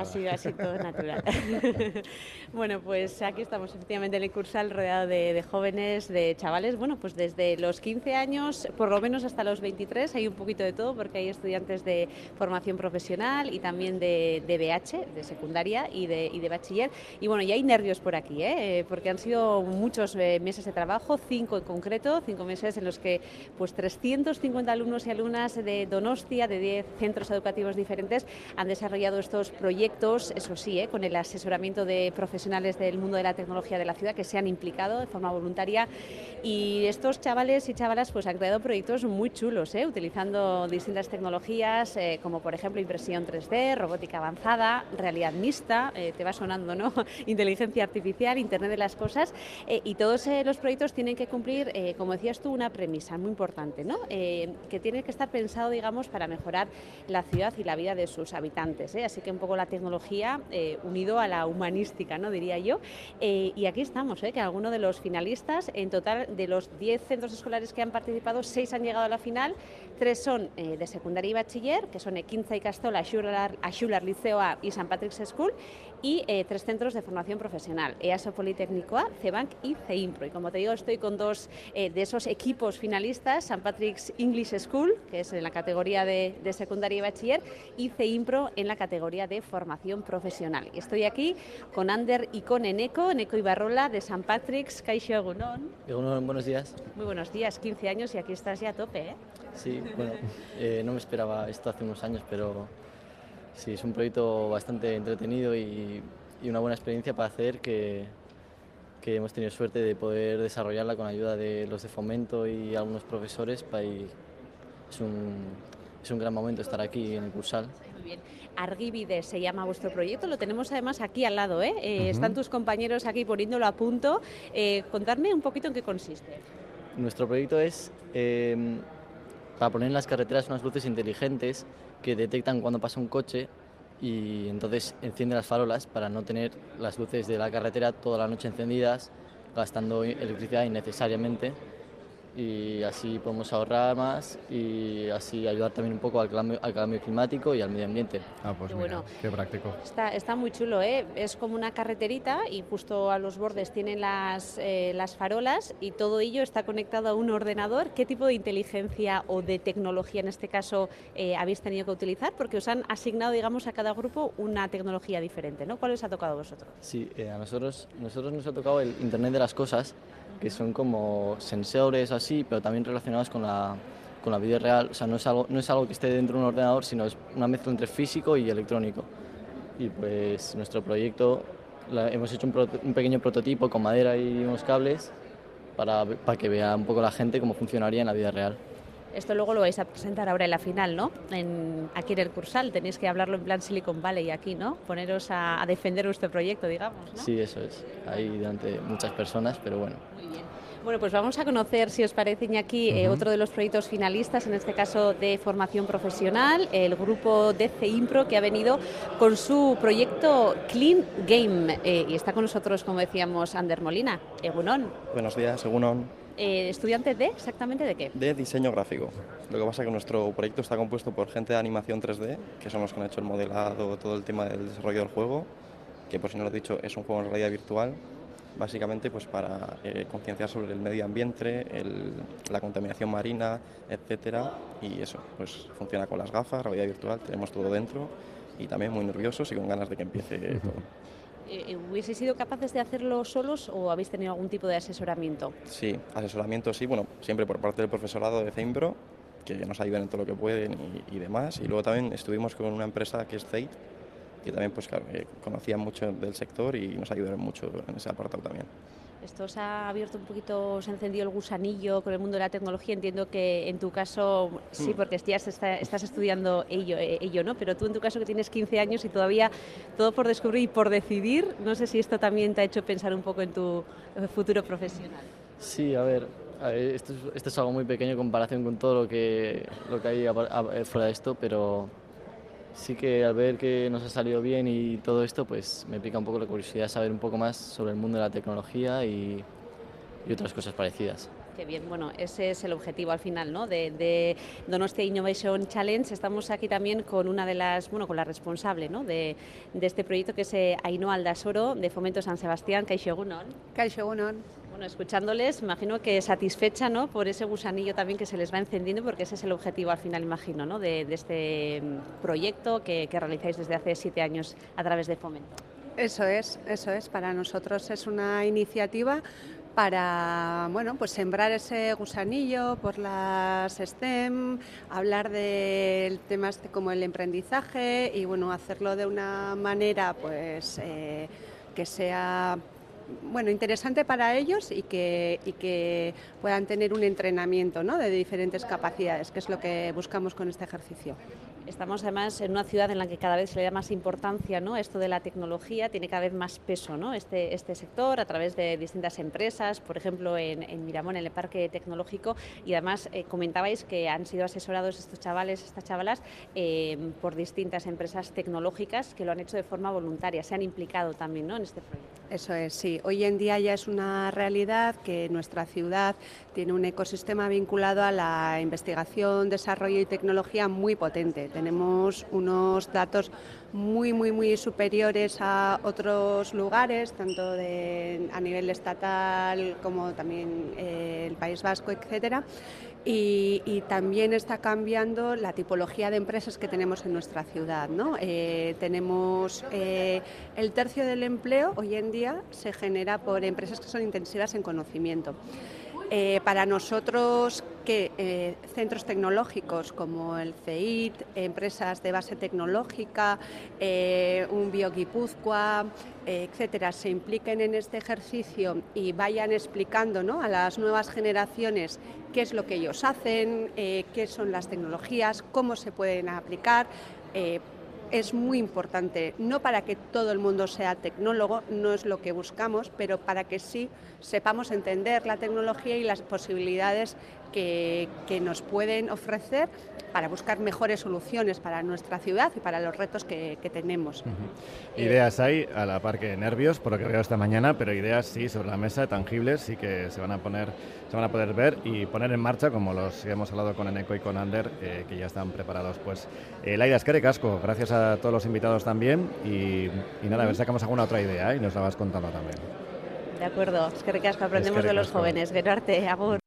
Ha sido así todo natural. bueno, pues aquí estamos efectivamente en el Cursal rodeado de, de, jóvenes, de chavales, bueno, pues desde los 15 años, por lo menos hasta los 23, hay un poquito de todo porque hay estudiantes de formación profesional y también de, de BH, de secundaria y de, y de, bachiller. Y bueno, ya hay nervios por aquí, ¿eh? porque han sido muchos eh, meses de trabajo, cinco en concreto, cinco meses en los que pues 350 alumnos y alumnas de Donostia, de 10 centros educativos diferentes, han desarrollado estos proyectos, eso sí, ¿eh? con el asesoramiento de profesionales del mundo de la tecnología de la ciudad que se han implicado de forma voluntaria y estos chavales y chavalas pues han creado proyectos muy chulos, ¿eh? utilizando distintas tecnologías eh, como por ejemplo impresión 3D, robótica avanzada, realidad mixta, eh, te va sonando, ¿no? Inteligencia artificial, Internet de las cosas eh, y todos eh, los proyectos tienen que cumplir, como decías tú, una premisa muy importante, ¿no? Que tiene que estar pensado, digamos, para mejorar la ciudad y la vida de sus habitantes. Así que un poco la tecnología eh, unido a la humanística, ¿no? diría yo. Eh, y aquí estamos, ¿eh? que algunos de los finalistas, en total de los 10 centros escolares que han participado, 6 han llegado a la final, 3 son eh, de secundaria y bachiller, que son Equinza y Castola, Axular, Axular Liceo A y San Patrick's School, y eh, tres centros de formación profesional, EASO Politécnico A, CEBANC y CEIMPRO. Y como te digo, estoy con dos eh, de esos equipos finalistas, San Patrick's English School, que es en la categoría de, de secundaria y bachiller, y CEIMPRO en la categoría de formación profesional. Y estoy aquí con Ander y con Eneco, Eneco Ibarrola de San Patrick's, Kaixo Egunon. Egunon, buenos días. Muy buenos días, 15 años y aquí estás ya a tope, ¿eh? Sí, bueno, eh, no me esperaba esto hace unos años, pero sí, es un proyecto bastante entretenido y, y una buena experiencia para hacer que, que, hemos tenido suerte de poder desarrollarla con ayuda de los de fomento y algunos profesores. Para y es, un, es un gran momento estar aquí en el Cursal. Muy bien. Argivide se llama vuestro proyecto, lo tenemos además aquí al lado, ¿eh? Eh, uh -huh. están tus compañeros aquí poniéndolo a punto. Eh, contadme un poquito en qué consiste. Nuestro proyecto es eh, para poner en las carreteras unas luces inteligentes que detectan cuando pasa un coche y entonces enciende las farolas para no tener las luces de la carretera toda la noche encendidas, gastando electricidad innecesariamente y así podemos ahorrar más y así ayudar también un poco al cambio, al cambio climático y al medio ambiente. Ah, pues qué mira, bueno. qué práctico. Está, está, muy chulo, ¿eh? es como una carreterita y justo a los bordes tienen las, eh, las farolas y todo ello está conectado a un ordenador. ¿Qué tipo de inteligencia o de tecnología en este caso eh, habéis tenido que utilizar? Porque os han asignado, digamos, a cada grupo una tecnología diferente, ¿no? ¿Cuál os ha tocado a vosotros? Sí, eh, a nosotros, nosotros nos ha tocado el Internet de las Cosas, que son como sensores así, pero también relacionados con la, con la vida real. O sea, no es, algo, no es algo que esté dentro de un ordenador, sino es una mezcla entre físico y electrónico. Y pues nuestro proyecto, la, hemos hecho un, pro, un, pequeño prototipo con madera y unos cables para, para que vea un poco la gente cómo funcionaría en la vida real. Esto luego lo vais a presentar ahora en la final, ¿no? En, aquí en el Cursal, tenéis que hablarlo en plan Silicon Valley aquí, ¿no? Poneros a, a defender vuestro proyecto, digamos, ¿no? Sí, eso es. Ahí delante de muchas personas, pero bueno. Muy bien. Bueno, pues vamos a conocer, si os parece, Iñaki, uh -huh. eh, otro de los proyectos finalistas, en este caso de formación profesional, el grupo de CEIMPRO, que ha venido con su proyecto Clean Game. Eh, y está con nosotros, como decíamos, Ander Molina. Egunon. Buenos días, Egunon. Eh, ¿Estudiante de exactamente de qué? De diseño gráfico. Lo que pasa es que nuestro proyecto está compuesto por gente de animación 3D, que son los que han hecho el modelado, todo el tema del desarrollo del juego, que por si no lo he dicho es un juego en realidad virtual, básicamente pues para eh, concienciar sobre el medio ambiente, el, la contaminación marina, etcétera, y eso, pues funciona con las gafas, realidad virtual, tenemos todo dentro y también muy nerviosos y con ganas de que empiece todo. Eh, ¿Hubiese sido capaces de hacerlo solos o habéis tenido algún tipo de asesoramiento? Sí, asesoramiento sí, bueno, siempre por parte del profesorado de CEIMPRO, que nos ayudan en todo lo que pueden y, demás. Y luego también estuvimos con una empresa que es CEIT, que también pues, eh, conocía mucho del sector y nos ayudaron mucho en ese apartado también. Esto os ha abierto un poquito, os ha encendido el gusanillo con el mundo de la tecnología. Entiendo que en tu caso, sí, porque ya está, estás estudiando ello, eh, ello, ¿no? Pero tú en tu caso que tienes 15 años y todavía todo por descubrir y por decidir, no sé si esto también te ha hecho pensar un poco en tu futuro profesional. Sí, a ver, esto, es, esto, es, algo muy pequeño en comparación con todo lo que, lo que hay fuera de esto, pero sí que al ver que nos ha salido bien y todo esto, pues me pica un poco la curiosidad de saber un poco más sobre el mundo de la tecnología y, y otras cosas parecidas. Qué bien, bueno, ese es el objetivo al final, ¿no? De, de, Donostia Innovation Challenge. Estamos aquí también con una de las, bueno, con la responsable, ¿no? De, de este proyecto que es eh, Ainhoa Aldasoro de Fomento San Sebastián, Caixo Gunon. Bueno, escuchándoles, imagino que satisfecha, ¿no? Por ese gusanillo también que se les va encendiendo, porque ese es el objetivo al final, imagino, ¿no? De, este mm, proyecto que, que realizáis desde hace siete años a través de Fomento. Eso es, eso es. Para nosotros es una iniciativa para bueno, pues sembrar ese gusanillo por las STEM, hablar de temas como el emprendizaje y bueno, hacerlo de una manera pues eh, que sea bueno, interesante para ellos y que, y que puedan tener un entrenamiento ¿no? de diferentes capacidades, que es lo que buscamos con este ejercicio. Estamos además en una ciudad en la que cada vez se le da más importancia, ¿no? Esto de la tecnología tiene cada vez más peso, ¿no? Este, este sector a través de distintas empresas, por ejemplo en, Miramón, en el Parque Tecnológico, y además eh, comentabais que han sido asesorados estos chavales, estas chavalas, eh, por distintas empresas tecnológicas que lo han hecho de forma voluntaria, se han implicado también, ¿no? En este proyecto. Eso es, sí. Hoy en día ya es una realidad que nuestra ciudad tiene un ecosistema vinculado a la investigación, desarrollo y tecnología muy potente. Tenemos unos datos muy, muy, muy superiores a otros lugares, tanto a nivel estatal como también eh, el País Vasco, etcétera. Y, también está cambiando la tipología de empresas que tenemos en nuestra ciudad. Eh, tenemos eh, el tercio del empleo hoy en día se genera por empresas que son intensivas en conocimiento. Eh, para nosotros, que eh, centros tecnológicos como el CEIT, empresas de base tecnológica, eh, un Bioguipúzcoa, etcétera, se impliquen en este ejercicio y vayan explicando ¿no? a las nuevas generaciones qué es lo que ellos hacen, qué son las tecnologías, cómo se pueden aplicar es muy importante, no para que todo el mundo sea tecnólogo, no es lo que buscamos, pero para que sí sepamos entender la tecnología y las posibilidades que, que nos pueden ofrecer para buscar mejores soluciones para nuestra ciudad y para los retos que, que tenemos. Uh -huh. Ideas hay a la par que nervios, por lo que veo esta mañana, pero ideas sí sobre la mesa, tangibles, sí que se van a poner, se van a poder ver y poner en marcha, como los que hemos hablado con Eneco y con Ander, eh, que ya están preparados. Pues eh, Laida Esquere Casco, gracias a todos los invitados también y, y nada, a ver si sacamos alguna otra idea ¿eh? y nos la vas contando también. De acuerdo, es que ricasco, aprendemos de los jóvenes. Gerarte, Agur.